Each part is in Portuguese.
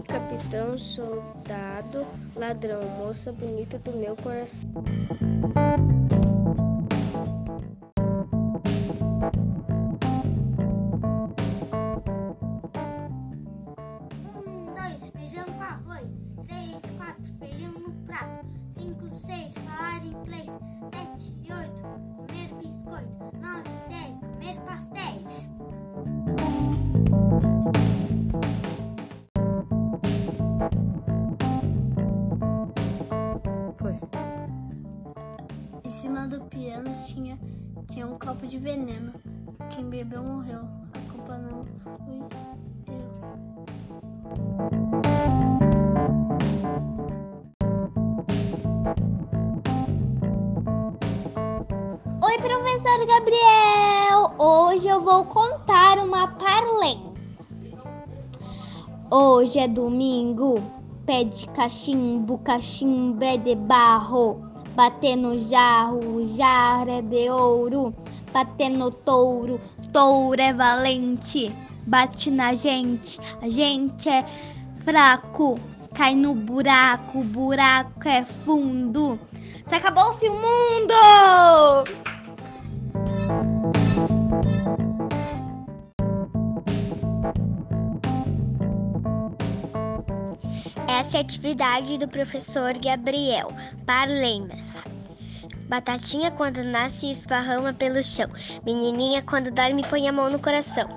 capitão, soldado, ladrão, moça bonita do meu coração. Um, dois, feijão com arroz. Três, quatro, feijão no prato. Cinco, seis, falar inglês. Piano tinha, tinha um copo de veneno. Quem bebeu morreu. A culpa não fui eu. Oi, professor Gabriel! Hoje eu vou contar uma parlem. Hoje é domingo, pé de cachimbo, cachimbo é de barro. Bater no jarro, jarro é de ouro. Bater no touro, touro é valente. Bate na gente, a gente é fraco. Cai no buraco, buraco é fundo. Se acabou-se o mundo! Essa é a atividade do professor Gabriel. Parlendas. Batatinha quando nasce esparrama pelo chão. Menininha quando dorme põe a mão no coração.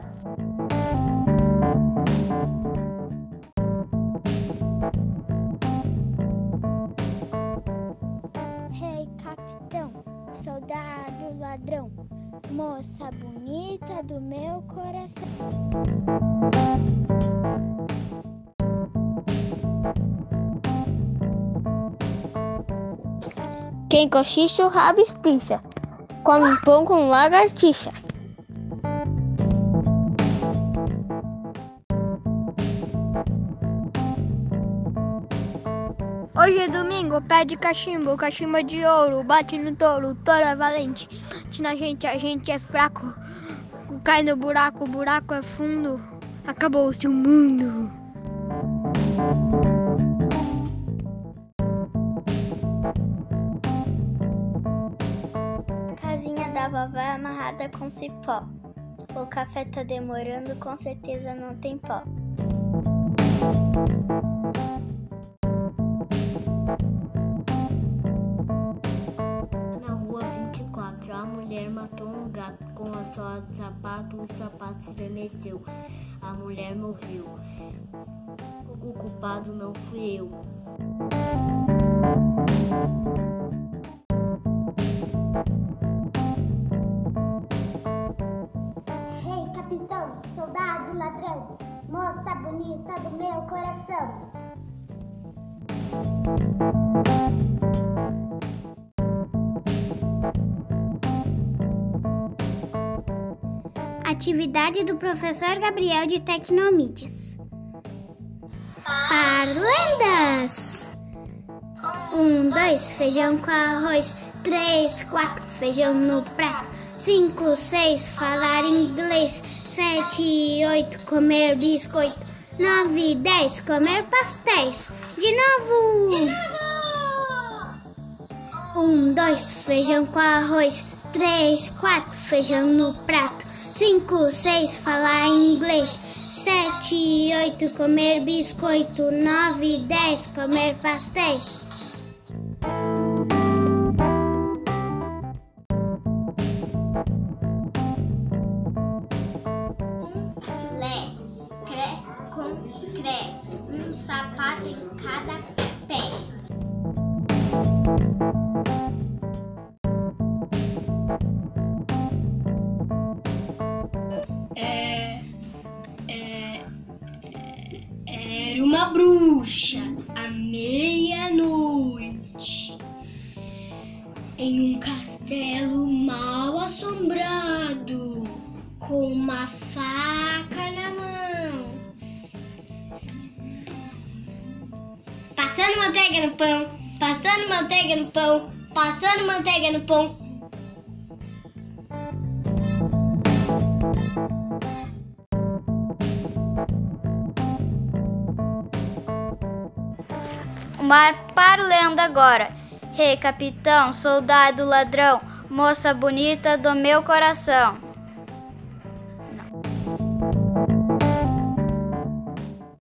Rei, capitão, soldado, ladrão, moça bonita do meu coração. Quem cochicha o rabo estiça. Come pão com lagartixa. Hoje é domingo, pé de cachimbo, cachimbo de ouro. Bate no touro, touro é valente. Bate na gente, a gente é fraco. Cai no buraco, o buraco é fundo. Acabou-se o mundo. Da vovó é amarrada com cipó. O café tá demorando, com certeza não tem pó. Na rua 24, a mulher matou um gato com a sola de sapato, o sapato estremeceu. A mulher morreu. O culpado não fui eu. Atividade do professor Gabriel de Tecnomídias. Parlendas! Um, dois, feijão com arroz. Três, quatro, feijão no prato. Cinco, seis, falar inglês. Sete, oito, comer biscoito. Nove, dez, comer pastéis. De novo! De novo! Um, dois, feijão com arroz. Três, quatro, feijão no prato. Cinco, seis, falar inglês. Sete, oito, comer biscoito. Nove, dez, comer pastéis. Sapato em cada pé. Era uma bruxa à meia-noite em um Passando manteiga no pão, passando manteiga no pão, passando manteiga no pão. mar para o leão agora. Rei, capitão, soldado, ladrão, moça bonita do meu coração.